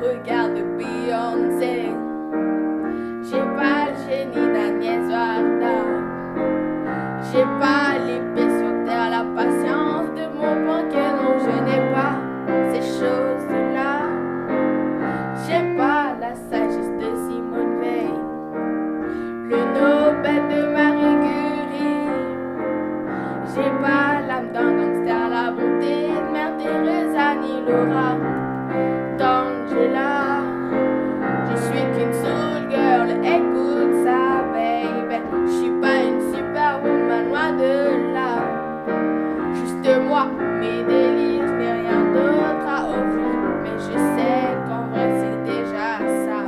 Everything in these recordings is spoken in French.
regarde Beyoncé. J'ai pas le génie d'Agnès Varda. J'ai pas l'épée sur terre, la patience de mon banquet. Non, je n'ai pas ces choses-là. J'ai pas la sagesse de Simone Veil, le Nobel de Marie Curie. J'ai pas l'âme d'un gangster, la bonté de Mère Teresa ni Laura. Je suis qu'une soul girl, écoute ça, baby. Je suis pas une superwoman, loin de là. Juste moi, mes délices, mais rien d'autre à offrir. Mais je sais qu'en vrai, c'est déjà ça.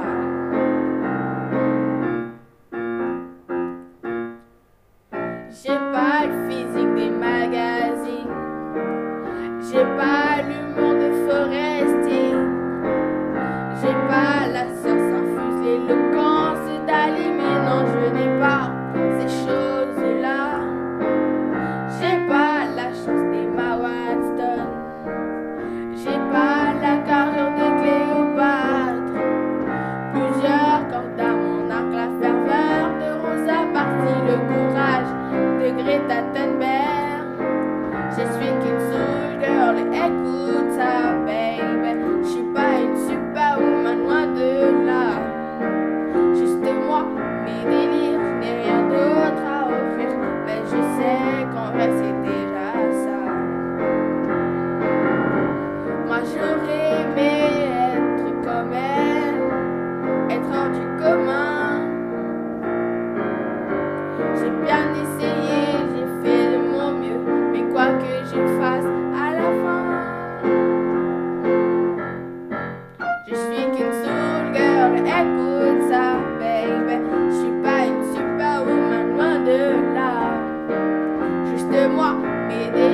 J'ai pas le physique des magazines. J'ai pas l'humour de forêt. La science infusée, le corps est je n'ai pas. Ces choses là J'ai pas la chance d'Emma Watson, J'ai pas la carrière de Cléopâtre. Plusieurs cordes à mon arc, la ferveur de Rosa Party, le courage de Greta Thunberg. J'ai suis converser déjà ça. Moi j'aurais aimé être comme elle, être hors du commun. J'ai bien essayé. moi, mais